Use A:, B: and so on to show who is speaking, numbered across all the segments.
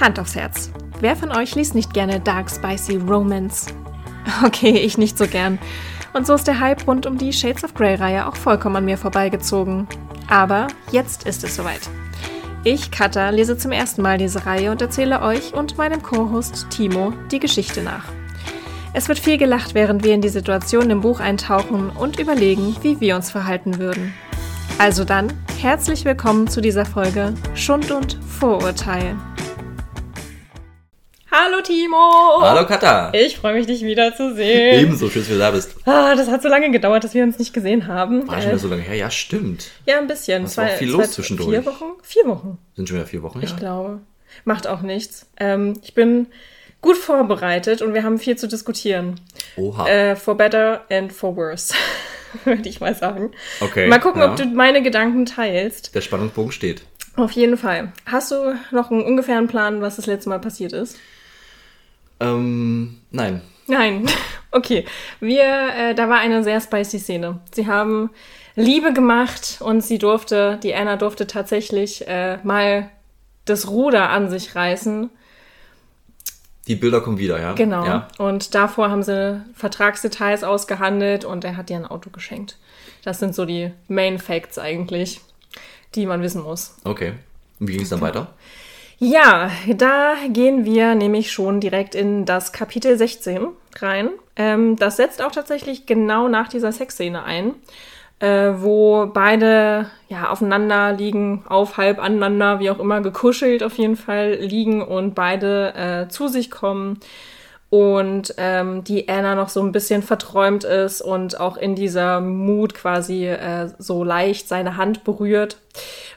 A: Hand aufs Herz. Wer von euch liest nicht gerne Dark Spicy Romance? Okay, ich nicht so gern. Und so ist der Hype rund um die Shades of Grey-Reihe auch vollkommen an mir vorbeigezogen. Aber jetzt ist es soweit. Ich, Katha, lese zum ersten Mal diese Reihe und erzähle euch und meinem Co-Host Timo die Geschichte nach. Es wird viel gelacht, während wir in die Situation im Buch eintauchen und überlegen, wie wir uns verhalten würden. Also dann, herzlich willkommen zu dieser Folge Schund und Vorurteil. Hallo Timo!
B: Hallo Katha!
A: Ich freue mich, dich wiederzusehen.
B: Ebenso, schön, dass du da bist.
A: Ah, das hat so lange gedauert, dass wir uns nicht gesehen haben.
B: War schon wieder so lange her? Ja, stimmt.
A: Ja, ein bisschen.
B: Es war viel los zwischendurch.
A: Vier Wochen? Vier Wochen.
B: Sind schon wieder vier Wochen,
A: Ich
B: ja?
A: glaube. Macht auch nichts. Ähm, ich bin gut vorbereitet und wir haben viel zu diskutieren.
B: Oha.
A: Äh, for better and for worse, würde ich mal sagen.
B: Okay,
A: Mal gucken,
B: ja.
A: ob du meine Gedanken teilst.
B: Der Spannungsbogen steht.
A: Auf jeden Fall. Hast du noch einen ungefähren Plan, was das letzte Mal passiert ist?
B: Ähm, nein.
A: Nein. Okay. Wir, äh, da war eine sehr spicy Szene. Sie haben Liebe gemacht und sie durfte, die Anna durfte tatsächlich äh, mal das Ruder an sich reißen.
B: Die Bilder kommen wieder, ja?
A: Genau.
B: Ja.
A: Und davor haben sie Vertragsdetails ausgehandelt und er hat ihr ein Auto geschenkt. Das sind so die Main Facts eigentlich, die man wissen muss.
B: Okay. Und wie ging es dann weiter?
A: Ja, da gehen wir nämlich schon direkt in das Kapitel 16 rein. Ähm, das setzt auch tatsächlich genau nach dieser Sexszene ein, äh, wo beide ja aufeinander liegen, auf halb aneinander, wie auch immer, gekuschelt auf jeden Fall liegen und beide äh, zu sich kommen und ähm, die Anna noch so ein bisschen verträumt ist und auch in dieser Mut quasi äh, so leicht seine Hand berührt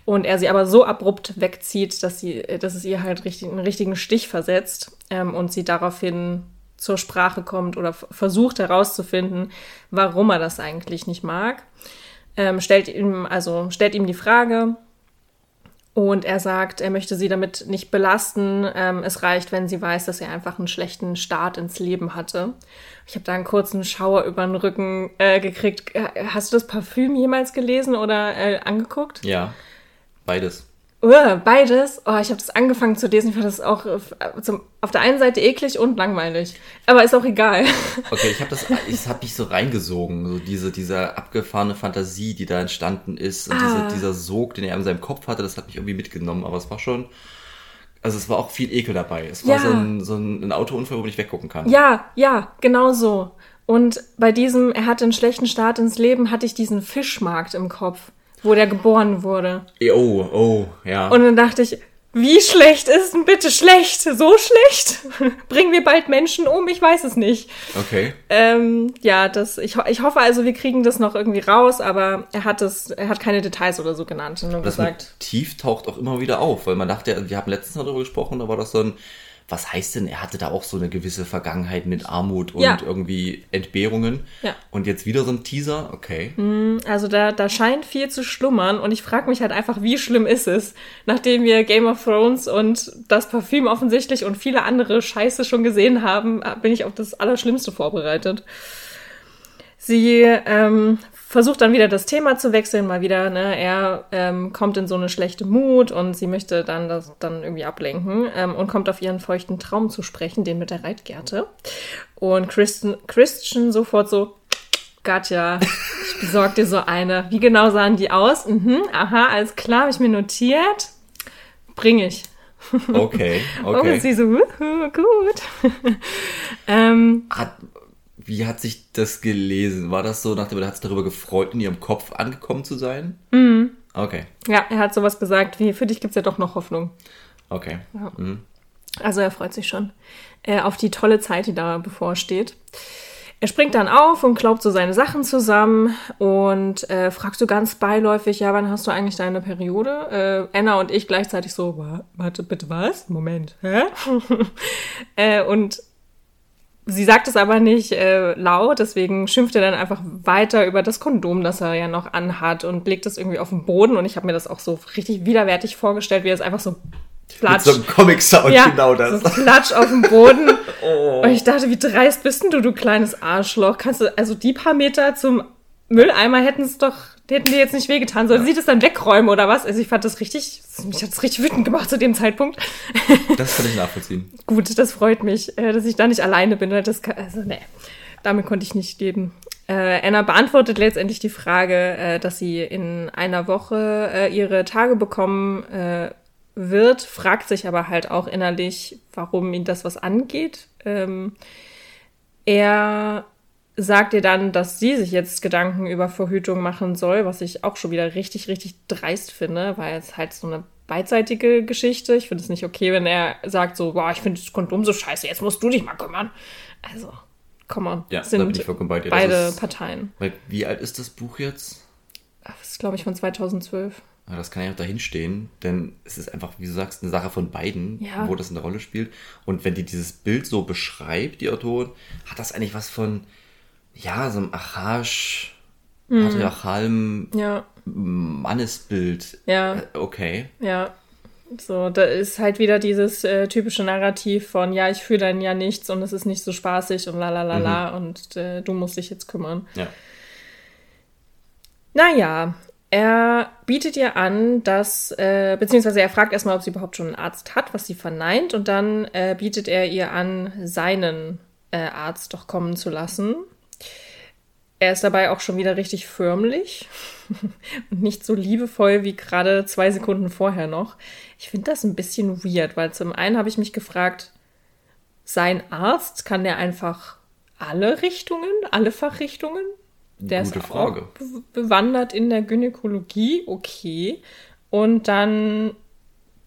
A: und er sie aber so abrupt wegzieht, dass sie, dass es ihr halt richtig, einen richtigen Stich versetzt ähm, und sie daraufhin zur Sprache kommt oder versucht herauszufinden, warum er das eigentlich nicht mag. Ähm, stellt ihm also stellt ihm die Frage, und er sagt, er möchte sie damit nicht belasten. Ähm, es reicht, wenn sie weiß, dass er einfach einen schlechten Start ins Leben hatte. Ich habe da einen kurzen Schauer über den Rücken äh, gekriegt. Äh, Hast du das Parfüm jemals gelesen oder äh, angeguckt?
B: Ja. Beides.
A: Uh, beides. Oh, ich habe das angefangen zu lesen. Ich fand das auch äh, zum, auf der einen Seite eklig und langweilig. Aber ist auch egal.
B: Okay, ich habe das, ich habe mich so reingesogen, so diese, diese abgefahrene Fantasie, die da entstanden ist und
A: Ah.
B: diese, dieser Sog, den er in seinem Kopf hatte, das hat mich irgendwie mitgenommen, aber es war schon, also es war auch viel Ekel dabei. Es war
A: Ja.
B: so, ein, so ein, Autounfall, wo nicht weggucken kann.
A: Ja, ja, genau so. Und bei diesem, er hatte einen schlechten Start ins Leben, hatte ich diesen Fischmarkt im Kopf, wo der geboren wurde.
B: Oh, oh, ja.
A: Und dann dachte ich, wie schlecht ist denn bitte schlecht? So schlecht? Bringen wir bald Menschen um? Ich weiß es nicht.
B: okay.
A: Ähm, ja, das, ich, ich hoffe also, wir kriegen das noch irgendwie raus, aber er hat es, er hat keine Details oder so genannt, nur
B: Das
A: gesagt.
B: tief taucht auch immer wieder auf, weil man dachte, wir haben letztens darüber gesprochen, da war das so ein, was heißt denn, er hatte da auch so eine gewisse Vergangenheit mit Armut und
A: Ja.
B: irgendwie Entbehrungen.
A: Ja.
B: Und jetzt wieder so ein Teaser, okay.
A: Also da, da scheint viel zu schlummern und ich frage mich halt einfach, wie schlimm ist es, nachdem wir Game of Thrones und das Parfüm offensichtlich und viele andere Scheiße schon gesehen haben, bin ich auf das Allerschlimmste vorbereitet. Sie ähm, versucht dann wieder das Thema zu wechseln, mal wieder, ne, er ähm, kommt in so eine schlechte Mut und sie möchte dann das dann irgendwie ablenken ähm, und kommt auf ihren feuchten Traum zu sprechen, den mit der Reitgerte. Und Christian, Christian sofort so, Katja, ich besorg dir so eine. Wie genau sahen die aus? Mhm, aha, alles klar, habe ich mir notiert. Bring ich.
B: Okay,
A: Und
B: okay.
A: sie so, wuhu, gut. ähm,
B: Hat, wie hat sich das gelesen? War das so, nachdem er hat sich darüber gefreut, in ihrem Kopf angekommen zu sein? Mhm. Okay,
A: ja, er hat sowas gesagt wie, für dich gibt's ja doch noch Hoffnung.
B: okay. Mhm.
A: Also er freut sich schon äh, auf die tolle Zeit, die da bevorsteht. Er springt dann auf und klaubt so seine Sachen zusammen und äh, fragt so ganz beiläufig, ja, wann hast du eigentlich deine Periode? Äh, Anna und ich gleichzeitig so, "Wa- warte, bitte was? Moment, hä? äh, und sie sagt es aber nicht äh, laut, deswegen schimpft er dann einfach weiter über das Kondom, das er ja noch anhat und legt es irgendwie auf den Boden und ich habe mir das auch so richtig widerwärtig vorgestellt, wie er es einfach so
B: Mit
A: platsch.
B: so einem Comic-Sound,
A: Ja,
B: genau das.
A: So Klatsch auf dem Boden.
B: Oh.
A: Und ich dachte, wie dreist bist denn du, du kleines Arschloch? Kannst du also die paar Meter zum Mülleimer hätten es doch, hätten die jetzt nicht wehgetan. Sollen ja. sie das dann wegräumen oder was? Also ich fand das richtig, mich hat das richtig wütend gemacht zu dem Zeitpunkt.
B: Das kann ich nachvollziehen.
A: Gut, das freut mich, äh, dass ich da nicht alleine bin. Das kann, also nee, damit konnte ich nicht leben. Äh, Anna beantwortet letztendlich die Frage, äh, dass sie in einer Woche äh, ihre Tage bekommen äh, wird, fragt sich aber halt auch innerlich, warum ihn das was angeht. Ähm, er sagt ihr dann, dass sie sich jetzt Gedanken über Verhütung machen soll, was ich auch schon wieder richtig, richtig dreist finde, weil es halt so eine beidseitige Geschichte. Ich finde es nicht okay, wenn er sagt so, boah, ich finde das Kondom so scheiße, jetzt musst du dich mal kümmern. Also, come on.
B: Ja,
A: sind
B: ich vollkommen bei dir.
A: beide ist, Parteien.
B: Wie alt ist das Buch jetzt?
A: Das ist, glaube ich, von 2012.
B: Das kann ja auch dahin stehen, denn es ist einfach, wie du sagst, eine Sache von beiden, ja. wo das eine Rolle spielt. Und wenn die dieses Bild so beschreibt, die Autorin, hat das eigentlich was von, ja, so einem archaisch, mhm. patriarchalem ja. Mannesbild.
A: Ja.
B: Äh, okay.
A: Ja. So, da ist halt wieder dieses äh, typische Narrativ von, ja, ich fühle dann ja nichts und es ist nicht so spaßig und la la la la mhm. und äh, du musst dich jetzt kümmern.
B: Ja.
A: Naja, er bietet ihr an, dass, äh, beziehungsweise er fragt erstmal, ob sie überhaupt schon einen Arzt hat, was sie verneint, und dann äh, bietet er ihr an, seinen äh, Arzt doch kommen zu lassen. Er ist dabei auch schon wieder richtig förmlich und nicht so liebevoll wie gerade zwei Sekunden vorher noch. Ich finde das ein bisschen weird, weil zum einen habe ich mich gefragt, sein Arzt, kann der einfach alle Richtungen, alle Fachrichtungen? Der Gute ist Frage. Auch bewandert in der Gynäkologie, okay. Und dann,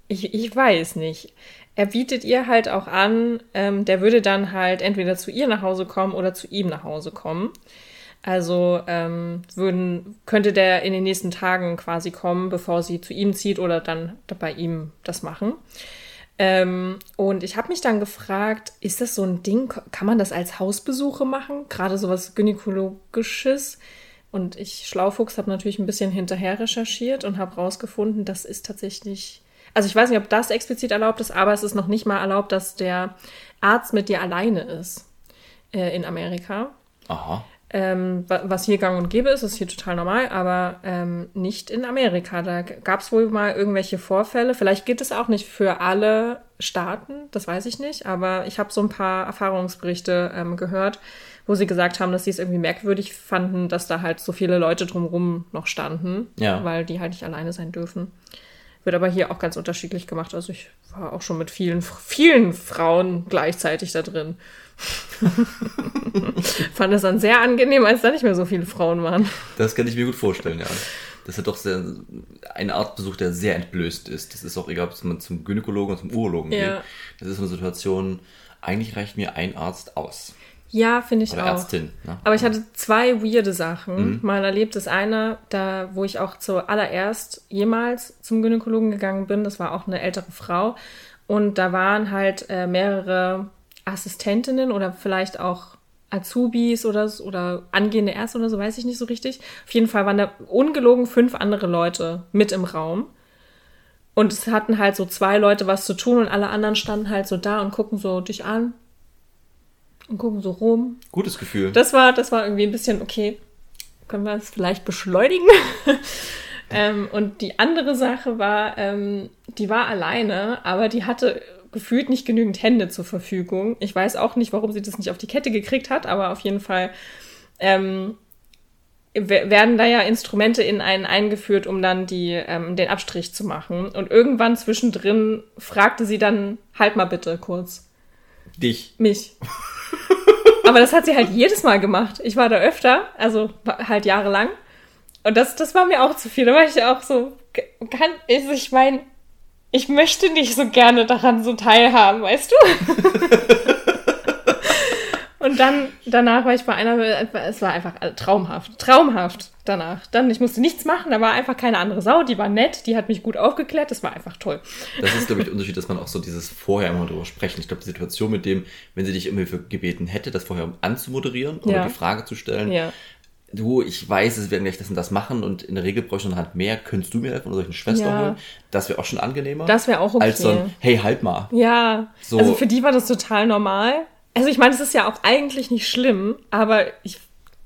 A: ich, ich weiß nicht. Er bietet ihr halt auch an, ähm, der würde dann halt entweder zu ihr nach Hause kommen oder zu ihm nach Hause kommen. Also ähm, würden, könnte der in den nächsten Tagen quasi kommen, bevor sie zu ihm zieht oder dann bei ihm das machen. Ähm, und ich habe mich dann gefragt, ist das so ein Ding, kann man das als Hausbesuche machen? Gerade sowas Gynäkologisches. Und ich, Schlaufuchs, habe natürlich ein bisschen hinterher recherchiert und habe rausgefunden, das ist tatsächlich, also ich weiß nicht, ob das explizit erlaubt ist, aber es ist noch nicht mal erlaubt, dass der Arzt mit dir alleine ist äh, in Amerika.
B: Aha.
A: Ähm, was hier gang und gäbe ist, ist hier total normal, aber ähm, nicht in Amerika. Da gab es wohl mal irgendwelche Vorfälle. Vielleicht geht es auch nicht für alle Staaten, das weiß ich nicht, aber ich habe so ein paar Erfahrungsberichte ähm, gehört, wo sie gesagt haben, dass sie es irgendwie merkwürdig fanden, dass da halt so viele Leute drumherum noch standen,
B: ja.
A: weil die halt nicht alleine sein dürfen. Wird aber hier auch ganz unterschiedlich gemacht. Also ich war auch schon mit vielen, vielen Frauen gleichzeitig da drin. Fand es dann sehr angenehm, als da nicht mehr so viele Frauen waren.
B: Das kann ich mir gut vorstellen, ja. Das ist doch sehr, ein Arztbesuch, der sehr entblößt ist. Das ist auch egal, ob man zum Gynäkologen oder zum Urologen ja. geht. Das ist eine Situation, eigentlich reicht mir ein Arzt aus.
A: Ja, finde ich
B: Oder
A: auch.
B: Ärztin. Ne?
A: Aber ich hatte zwei weirde Sachen. Mhm. Mal erlebt ist eine, da, wo ich auch zuallererst jemals zum Gynäkologen gegangen bin. Das war auch eine ältere Frau. Und da waren halt äh, mehrere Assistentinnen oder vielleicht auch Azubis oder, oder angehende Ärzte oder so, weiß ich nicht so richtig. Auf jeden Fall waren da ungelogen fünf andere Leute mit im Raum. Und es hatten halt so zwei Leute was zu tun und alle anderen standen halt so da und gucken so dich an und gucken so rum.
B: Gutes Gefühl.
A: Das war, das war irgendwie ein bisschen, okay, können wir es vielleicht beschleunigen? ähm, und die andere Sache war, ähm, die war alleine, aber die hatte gefühlt nicht genügend Hände zur Verfügung. Ich weiß auch nicht, warum sie das nicht auf die Kette gekriegt hat, aber auf jeden Fall ähm, werden da ja Instrumente in einen eingeführt, um dann die, ähm, den Abstrich zu machen. Und irgendwann zwischendrin fragte sie dann, halt mal bitte kurz.
B: Dich.
A: Mich. aber das hat sie halt jedes Mal gemacht. Ich war da öfter, also halt jahrelang. Und das, das war mir auch zu viel. Da war ich auch so, kann, ich meine, ich möchte nicht so gerne daran so teilhaben, weißt du? Und dann, danach war ich bei einer, es war einfach traumhaft, traumhaft danach. Dann, ich musste nichts machen, da war einfach keine andere Sau, die war nett, die hat mich gut aufgeklärt, das war einfach toll.
B: Das ist, glaube ich, der Unterschied, dass man auch so dieses vorher immer drüber sprechen. Ich glaube, die Situation mit dem, wenn sie dich irgendwie für gebeten hätte, das vorher anzumoderieren oder ja. die Frage zu stellen,
A: ja
B: du, ich weiß, es werden gleich das und das machen und in der Regel bräuchte ich noch Hand mehr, könntest du mir helfen oder soll ich eine Schwester ja. holen? Das wäre auch schon angenehmer.
A: Das wäre auch okay.
B: Als so ein, hey, halt mal.
A: Ja, so. also für die war das total normal. Also ich meine, es ist ja auch eigentlich nicht schlimm, aber ich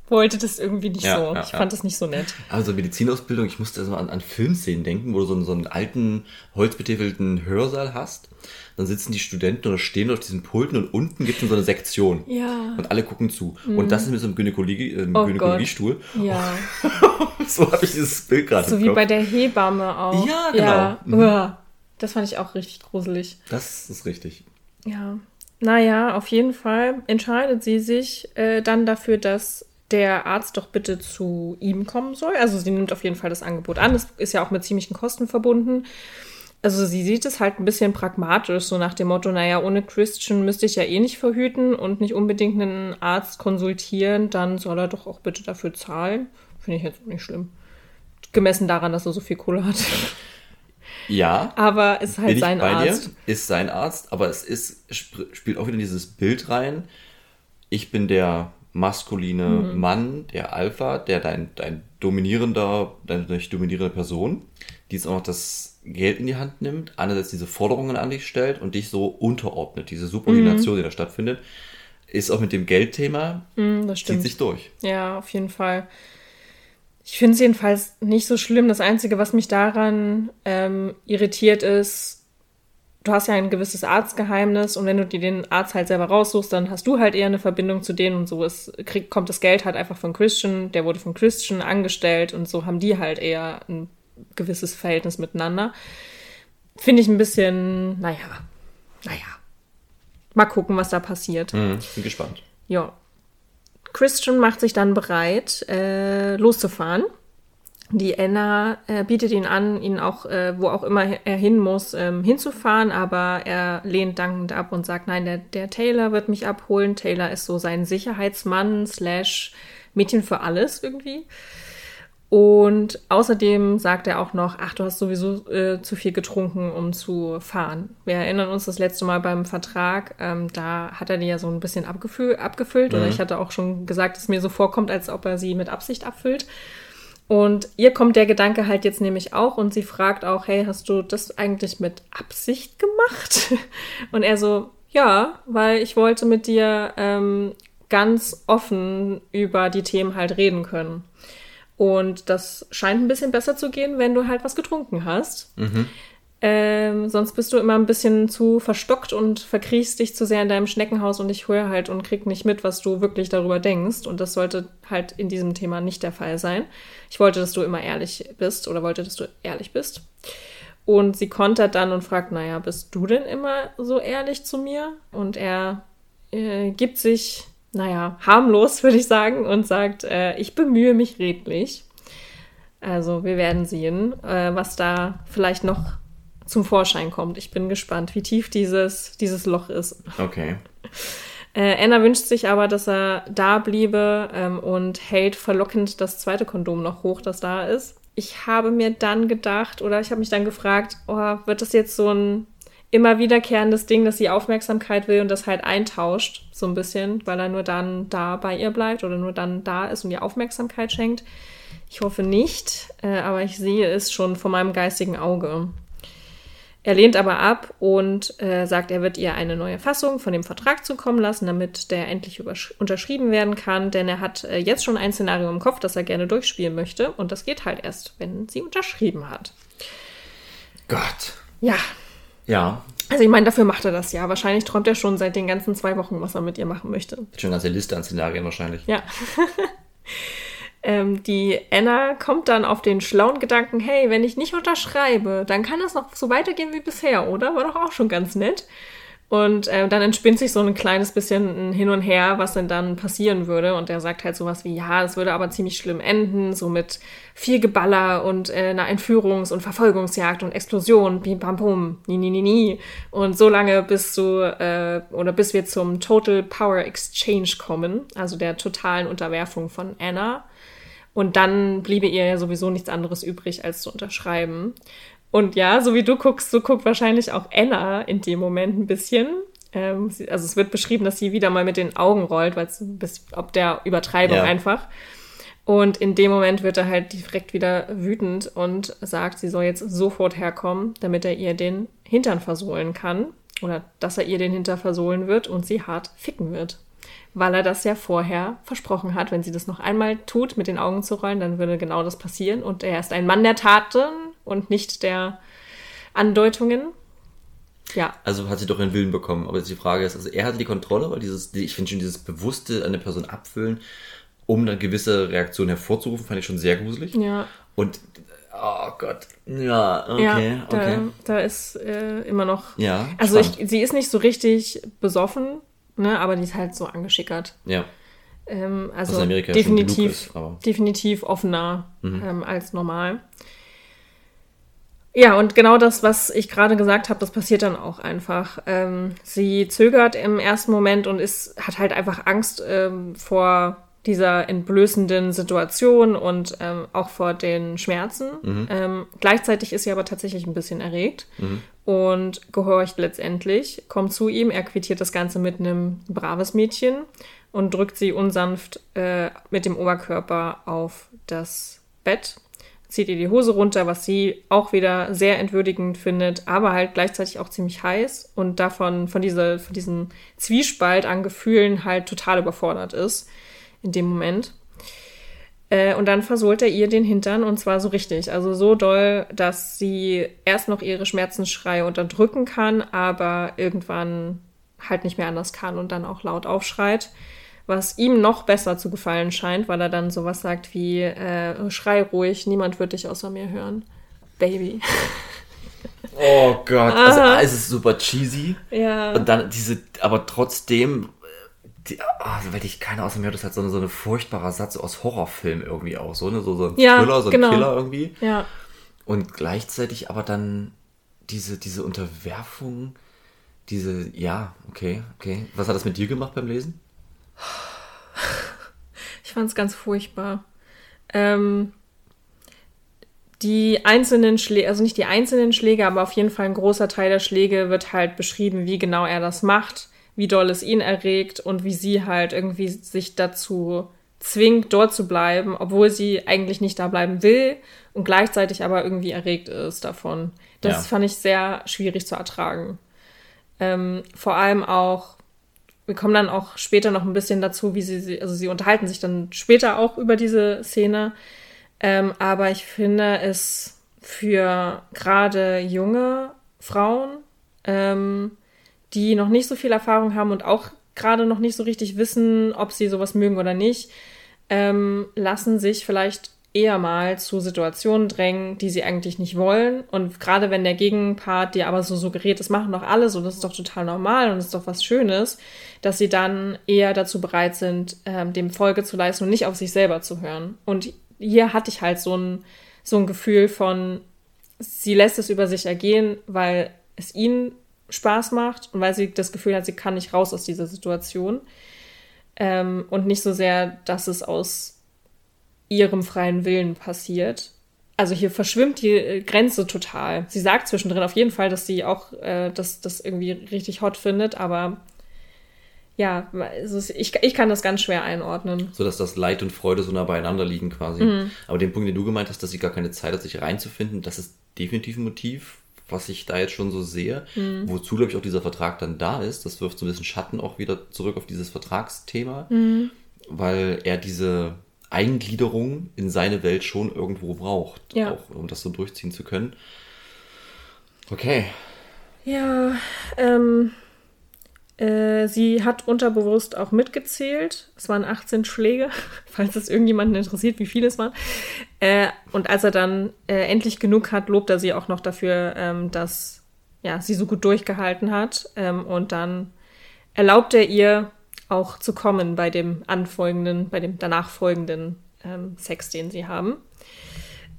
A: wollte das irgendwie nicht ja, so. Ja, ich fand das nicht so nett.
B: Also Medizinausbildung, ich musste so an, an Filmszenen denken, wo du so, einen, so einen alten, holzbetäfelten Hörsaal hast. Dann sitzen die Studenten oder stehen auf diesen Pulten und unten gibt es so eine Sektion. Ja. Und alle gucken zu. Mhm. Und das ist mit so einem Gynäkologie, äh, oh Gynäkologiestuhl. Ja. so habe ich dieses Bild gerade.
A: So wie bei der Hebamme auch. Ja, genau. Ja. Mhm. Das fand ich auch richtig gruselig.
B: Das ist richtig.
A: Ja. Naja, auf jeden Fall entscheidet sie sich äh, dann dafür, dass der Arzt doch bitte zu ihm kommen soll. Also sie nimmt auf jeden Fall das Angebot an. Das ist ja auch mit ziemlichen Kosten verbunden. Also sie sieht es halt ein bisschen pragmatisch, so nach dem Motto, naja, ohne Christian müsste ich ja eh nicht verhüten und nicht unbedingt einen Arzt konsultieren, dann soll er doch auch bitte dafür zahlen. Finde ich jetzt nicht schlimm. Gemessen daran, dass er so viel Kohle hat.
B: Ja.
A: Aber es ist halt sein Arzt.
B: Dir, ist sein Arzt, aber es ist, spielt auch wieder dieses Bild rein. Ich bin der maskuline mhm. Mann, der Alpha, der dein, dein dominierender, deine dominierende Person, die jetzt auch noch das Geld in die Hand nimmt, einerseits diese Forderungen an dich stellt und dich so unterordnet, diese Subordination, mhm. die da stattfindet, ist auch mit dem Geldthema,
A: mhm, das
B: zieht sich durch.
A: Ja, auf jeden Fall. Ich finde es jedenfalls nicht so schlimm. Das Einzige, was mich daran ähm, irritiert, ist, du hast ja ein gewisses Arztgeheimnis und wenn du dir den Arzt halt selber raussuchst, dann hast du halt eher eine Verbindung zu denen und so ist, krieg, kommt das Geld halt einfach von Christian, der wurde von Christian angestellt und so haben die halt eher ein gewisses Verhältnis miteinander. Finde ich ein bisschen, naja, naja. Mal gucken, was da passiert.
B: Mhm, bin gespannt.
A: Ja. Christian macht sich dann bereit, äh, loszufahren. Die Anna äh, bietet ihn an, ihn auch, äh, wo auch immer er hin muss, ähm, hinzufahren, aber er lehnt dankend ab und sagt, nein, der, der Taylor wird mich abholen. Taylor ist so sein Sicherheitsmann slash Mädchen für alles irgendwie. Und außerdem sagt er auch noch, ach, du hast sowieso äh, zu viel getrunken, um zu fahren. Wir erinnern uns das letzte Mal beim Vertrag, ähm, da hat er die ja so ein bisschen abgefüllt, mhm. oder ich hatte auch schon gesagt, dass es mir so vorkommt, als ob er sie mit Absicht abfüllt. Und ihr kommt der Gedanke halt jetzt nämlich auch und sie fragt auch, hey, hast du das eigentlich mit Absicht gemacht? Und er so, ja, weil ich wollte mit dir ähm, ganz offen über die Themen halt reden können. Und das scheint ein bisschen besser zu gehen, wenn du halt was getrunken hast. Mhm. Ähm, sonst bist du immer ein bisschen zu verstockt und verkriechst dich zu sehr in deinem Schneckenhaus und ich höre halt und krieg nicht mit, was du wirklich darüber denkst. Und das sollte halt in diesem Thema nicht der Fall sein. Ich wollte, dass du immer ehrlich bist oder wollte, dass du ehrlich bist. Und sie kontert dann und fragt, naja, bist du denn immer so ehrlich zu mir? Und er äh, gibt sich, naja, harmlos, würde ich sagen, und sagt, äh, ich bemühe mich redlich. Also wir werden sehen, äh, was da vielleicht noch zum Vorschein kommt. Ich bin gespannt, wie tief dieses, dieses Loch ist.
B: Okay.
A: Äh, Anna wünscht sich aber, dass er da bliebe ähm, und hält verlockend das zweite Kondom noch hoch, das da ist. Ich habe mir dann gedacht oder ich habe mich dann gefragt, oh, wird das jetzt so ein immer wiederkehrendes Ding, dass sie Aufmerksamkeit will und das halt eintauscht, so ein bisschen, weil er nur dann da bei ihr bleibt oder nur dann da ist und ihr Aufmerksamkeit schenkt. Ich hoffe nicht, äh, aber ich sehe es schon vor meinem geistigen Auge. Er lehnt aber ab und äh, sagt, er wird ihr eine neue Fassung von dem Vertrag zukommen lassen, damit der endlich unterschrieben werden kann, denn er hat äh, jetzt schon ein Szenario im Kopf, das er gerne durchspielen möchte und das geht halt erst, wenn sie unterschrieben hat.
B: Gott.
A: Ja.
B: Ja.
A: Also ich meine, dafür macht er das ja. Wahrscheinlich träumt er schon seit den ganzen zwei Wochen, was er mit ihr machen möchte.
B: Schon eine ganze Liste an Szenarien wahrscheinlich.
A: Ja. Ähm, die Anna kommt dann auf den schlauen Gedanken, hey, wenn ich nicht unterschreibe, dann kann das noch so weitergehen wie bisher, oder? War doch auch schon ganz nett. Und äh, dann entspinnt sich so ein kleines bisschen hin und her, was denn dann passieren würde. Und er sagt halt sowas wie, ja, es würde aber ziemlich schlimm enden, so mit viel Geballer und äh, einer Entführungs- und Verfolgungsjagd und Explosion, bim bam bum, ni ni ni ni. Und so lange bis du, äh, oder bis wir zum Total Power Exchange kommen, also der totalen Unterwerfung von Anna. Und dann bliebe ihr ja sowieso nichts anderes übrig, als zu unterschreiben. Und ja, so wie du guckst, so guckt wahrscheinlich auch Anna in dem Moment ein bisschen. Ähm, also es wird beschrieben, dass sie wieder mal mit den Augen rollt, weil es bis ob der Übertreibung ja. einfach. Und in dem Moment wird er halt direkt wieder wütend und sagt, sie soll jetzt sofort herkommen, damit er ihr den Hintern versohlen kann. Oder dass er ihr den Hintern versohlen wird und sie hart ficken wird. Weil er das ja vorher versprochen hat. Wenn sie das noch einmal tut, mit den Augen zu rollen, dann würde genau das passieren. Und er ist ein Mann der Taten und nicht der Andeutungen. Ja.
B: Also hat sie doch einen Willen bekommen. Aber die Frage ist, also er hatte die Kontrolle, weil dieses, ich finde schon dieses bewusste eine Person abfüllen, um eine gewisse Reaktion hervorzurufen, fand ich schon sehr gruselig. Ja. Und Oh Gott. Ja, okay, ja,
A: da,
B: okay.
A: Da ist äh, immer noch. Ja. Also ich, sie ist nicht so richtig besoffen, ne, aber die ist halt so angeschickert. Ja. Ähm, also definitiv, ist, definitiv offener mhm. ähm, als normal. Ja, und genau das, was ich gerade gesagt habe, das passiert dann auch einfach. Ähm, sie zögert im ersten Moment und ist, hat halt einfach Angst ähm, vor dieser entblößenden Situation und ähm, auch vor den Schmerzen. Mhm. Ähm, gleichzeitig ist sie aber tatsächlich ein bisschen erregt mhm. und gehorcht letztendlich, kommt zu ihm, er quittiert das Ganze mit einem braves Mädchen und drückt sie unsanft äh, mit dem Oberkörper auf das Bett zieht ihr die Hose runter, was sie auch wieder sehr entwürdigend findet, aber halt gleichzeitig auch ziemlich heiß und davon, von, dieser, von diesem Zwiespalt an Gefühlen halt total überfordert ist in dem Moment. Äh, und dann versohlt er ihr den Hintern und zwar so richtig, also so doll, dass sie erst noch ihre Schmerzensschreie unterdrücken kann, aber irgendwann halt nicht mehr anders kann und dann auch laut aufschreit was ihm noch besser zu gefallen scheint, weil er dann sowas sagt wie, äh, schrei ruhig, niemand wird dich außer mir hören. Baby.
B: Oh Gott, also Aha. es ist super cheesy. Ja. Und dann diese, aber trotzdem, die, oh, weil ich keine außer mir das ist halt so, eine, so ein furchtbarer Satz aus Horrorfilm irgendwie auch, so, ne? so, so ein ja, Thriller, so ein genau. Killer irgendwie. Ja. Und gleichzeitig aber dann diese, diese Unterwerfung, diese, ja, okay, okay. Was hat das mit dir gemacht beim Lesen?
A: Ich fand es ganz furchtbar. Ähm, die einzelnen Schläge, also nicht die einzelnen Schläge, aber auf jeden Fall ein großer Teil der Schläge wird halt beschrieben, wie genau er das macht, wie doll es ihn erregt und wie sie halt irgendwie sich dazu zwingt, dort zu bleiben, obwohl sie eigentlich nicht da bleiben will und gleichzeitig aber irgendwie erregt ist davon. Das ja. fand ich sehr schwierig zu ertragen. Ähm, vor allem auch, wir kommen dann auch später noch ein bisschen dazu, wie sie, also sie unterhalten sich dann später auch über diese Szene. Ähm, aber ich finde es für gerade junge Frauen, ähm, die noch nicht so viel Erfahrung haben und auch gerade noch nicht so richtig wissen, ob sie sowas mögen oder nicht, ähm, lassen sich vielleicht eher mal zu Situationen drängen, die sie eigentlich nicht wollen. Und gerade wenn der Gegenpart dir aber so suggeriert, das machen doch alle so, das ist doch total normal und das ist doch was Schönes, dass sie dann eher dazu bereit sind, ähm, dem Folge zu leisten und nicht auf sich selber zu hören. Und hier hatte ich halt so ein, so ein Gefühl von, sie lässt es über sich ergehen, weil es ihnen Spaß macht und weil sie das Gefühl hat, sie kann nicht raus aus dieser Situation. Ähm, und nicht so sehr, dass es aus ihrem freien Willen passiert. Also hier verschwimmt die äh, Grenze total. Sie sagt zwischendrin auf jeden Fall, dass sie auch äh, das, das irgendwie richtig hot findet, aber ja, also ich, ich kann das ganz schwer einordnen.
B: So dass das Leid und Freude so nah beieinander liegen quasi. Mhm. Aber den Punkt, den du gemeint hast, dass sie gar keine Zeit hat, sich reinzufinden, das ist definitiv ein Motiv, was ich da jetzt schon so sehe. Mhm. Wozu, glaube ich, auch dieser Vertrag dann da ist. Das wirft so ein bisschen Schatten auch wieder zurück auf dieses Vertragsthema, mhm. weil er diese Eingliederung in seine Welt schon irgendwo braucht, ja. auch um das so durchziehen zu können. Okay.
A: Ja, ähm, äh, sie hat unterbewusst auch mitgezählt. Es waren 18 Schläge, falls es irgendjemanden interessiert, wie viele es waren. Äh, und als er dann äh, endlich genug hat, lobt er sie auch noch dafür, ähm, dass ja, sie so gut durchgehalten hat. Ähm, und dann erlaubt er ihr, auch zu kommen bei dem anfolgenden, bei dem danach folgenden ähm, Sex, den sie haben.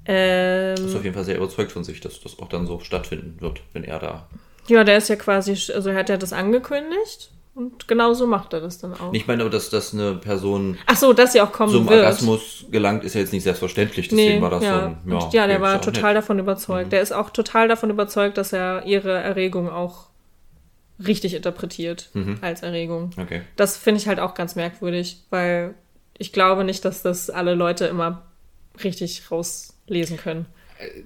B: Ähm, ist auf jeden Fall sehr überzeugt von sich, dass das auch dann so stattfinden wird, wenn er da.
A: Ja, der ist ja quasi, also er hat ja das angekündigt und genau so macht er das dann auch.
B: Ich meine aber, dass, dass eine Person
A: Ach so, dass sie auch kommen
B: zum wird. Orgasmus gelangt, ist ja jetzt nicht selbstverständlich. Deswegen nee, war das
A: ja. so ja, und, ja, der war total davon überzeugt. Mhm. Der ist auch total davon überzeugt, dass er ihre Erregung auch richtig interpretiert mhm. als Erregung. Okay. Das finde ich halt auch ganz merkwürdig, weil ich glaube nicht, dass das alle Leute immer richtig rauslesen können.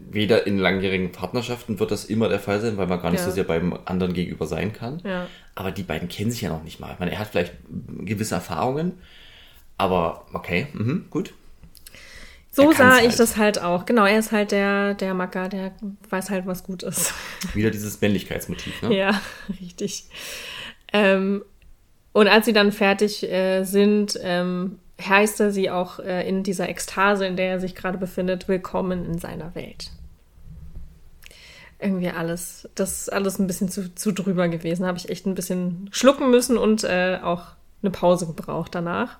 B: Weder in langjährigen Partnerschaften wird das immer der Fall sein, weil man gar nicht ja. so sehr beim anderen gegenüber sein kann. Ja. Aber die beiden kennen sich ja noch nicht mal. Ich meine, er hat vielleicht gewisse Erfahrungen, aber okay, mhm, gut.
A: So sah ich halt. das halt auch. Genau, er ist halt der, der Macker, der weiß halt, was gut ist.
B: Wieder dieses Männlichkeitsmotiv, ne?
A: Ja, richtig. Ähm, und als sie dann fertig äh, sind, ähm, heißt er sie auch äh, in dieser Ekstase, in der er sich gerade befindet, willkommen in seiner Welt. Irgendwie alles, das ist alles ein bisschen zu, zu drüber gewesen. Habe ich echt ein bisschen schlucken müssen und äh, auch eine Pause gebraucht danach.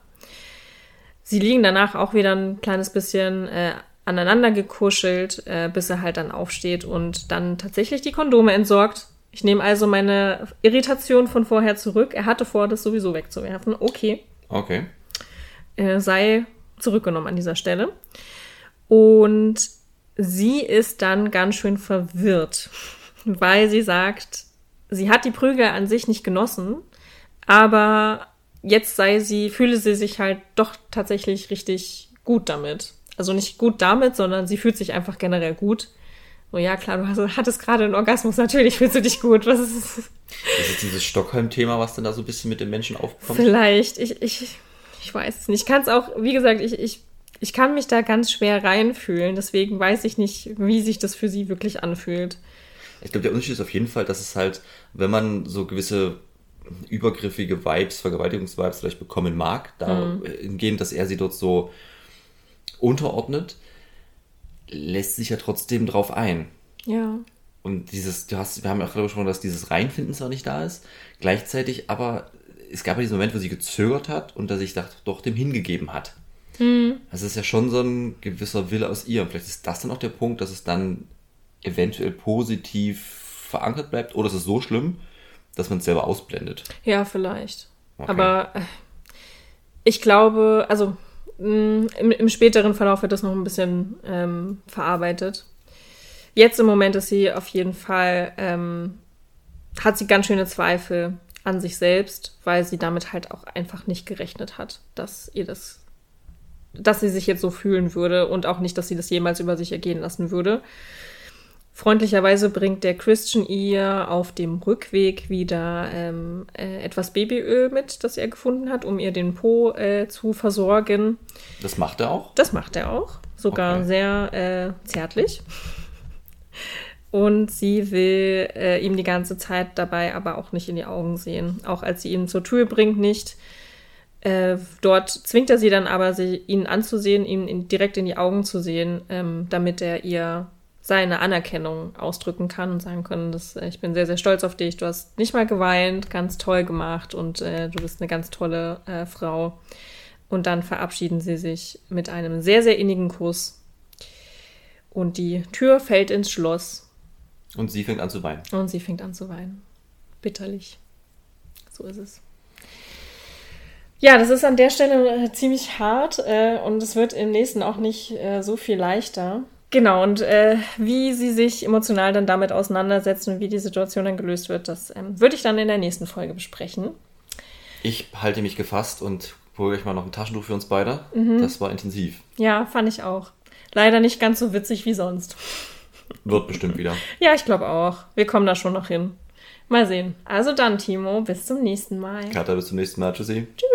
A: Sie liegen danach auch wieder ein kleines bisschen äh, aneinander gekuschelt, äh, bis er halt dann aufsteht und dann tatsächlich die Kondome entsorgt. Ich nehme also meine Irritation von vorher zurück. Er hatte vor, das sowieso wegzuwerfen. Okay.
B: Okay
A: äh, sei zurückgenommen an dieser Stelle. Und sie ist dann ganz schön verwirrt, weil sie sagt, sie hat die Prügel an sich nicht genossen, aber jetzt sei sie, fühle sie sich halt doch tatsächlich richtig gut damit. Also nicht gut damit, sondern sie fühlt sich einfach generell gut. Oh ja, klar, du hast, hattest gerade einen Orgasmus, natürlich fühlst du dich gut. Was ist
B: das? Das ist dieses Stockholm-Thema, was dann da so ein bisschen mit den Menschen aufkommt.
A: Vielleicht. Ich, ich ich weiß es nicht. Ich kann es auch, wie gesagt, ich, ich, ich kann mich da ganz schwer reinfühlen. Deswegen weiß ich nicht, wie sich das für sie wirklich anfühlt.
B: Ich glaube, der Unterschied ist auf jeden Fall, dass es halt, wenn man so gewisse übergriffige Vibes, Vergewaltigungsvibes vielleicht bekommen mag, dahingehend, mhm. dass er sie dort so unterordnet, lässt sich ja trotzdem drauf ein.
A: Ja.
B: Und dieses, du hast, wir haben ja auch darüber gesprochen, dass dieses Reinfinden zwar nicht da ist, gleichzeitig aber es gab ja diesen Moment, wo sie gezögert hat und dass ich dachte, doch dem hingegeben hat. Mhm. Das ist ja schon so ein gewisser Wille aus ihr. Und vielleicht ist das dann auch der Punkt, dass es dann eventuell positiv verankert bleibt oder ist es so schlimm, dass man es selber ausblendet.
A: Ja, vielleicht. Okay. Aber äh, ich glaube, also mm, im, im, späteren Verlauf wird das noch ein bisschen ähm, verarbeitet. Jetzt im Moment ist sie auf jeden Fall, ähm, hat sie ganz schöne Zweifel, an sich selbst, weil sie damit halt auch einfach nicht gerechnet hat, dass ihr das, dass sie sich jetzt so fühlen würde und auch nicht, dass sie das jemals über sich ergehen lassen würde. Freundlicherweise bringt der Christian ihr auf dem Rückweg wieder ähm, äh, etwas Babyöl mit, das er gefunden hat, um ihr den Po äh, zu versorgen.
B: Das macht er auch?
A: Das macht er auch. Sogar okay. sehr äh, zärtlich und sie will äh, ihm die ganze Zeit dabei aber auch nicht in die Augen sehen. Auch als sie ihn zur Tür bringt, nicht. Äh, dort zwingt er sie dann aber, sie, ihn anzusehen, ihn in, direkt in die Augen zu sehen, ähm, damit er ihr seine Anerkennung ausdrücken kann und sagen kann, dass, äh, ich bin sehr, sehr stolz auf dich, du hast nicht mal geweint, ganz toll gemacht und äh, du bist eine ganz tolle äh, Frau. Und dann verabschieden sie sich mit einem sehr, sehr innigen Kuss. Und die Tür fällt ins Schloss
B: und sie fängt an zu weinen.
A: Und sie fängt an zu weinen. Bitterlich. So ist es. Ja, das ist an der Stelle äh, ziemlich hart äh, und es wird im nächsten auch nicht äh, so viel leichter. Genau, und äh, wie sie sich emotional dann damit auseinandersetzen und wie die Situation dann gelöst wird, das ähm, würde ich dann in der nächsten Folge besprechen.
B: Ich halte mich gefasst und hole euch mal noch ein Taschentuch für uns beide. Mhm. Das war intensiv.
A: Ja, fand ich auch. Leider nicht ganz so witzig wie sonst.
B: Wird bestimmt wieder.
A: ja, ich glaube auch. Wir kommen da schon noch hin. Mal sehen. Also dann, Timo, bis zum nächsten Mal.
B: Katha, bis zum nächsten Mal. Tschüssi.
A: Tschüss.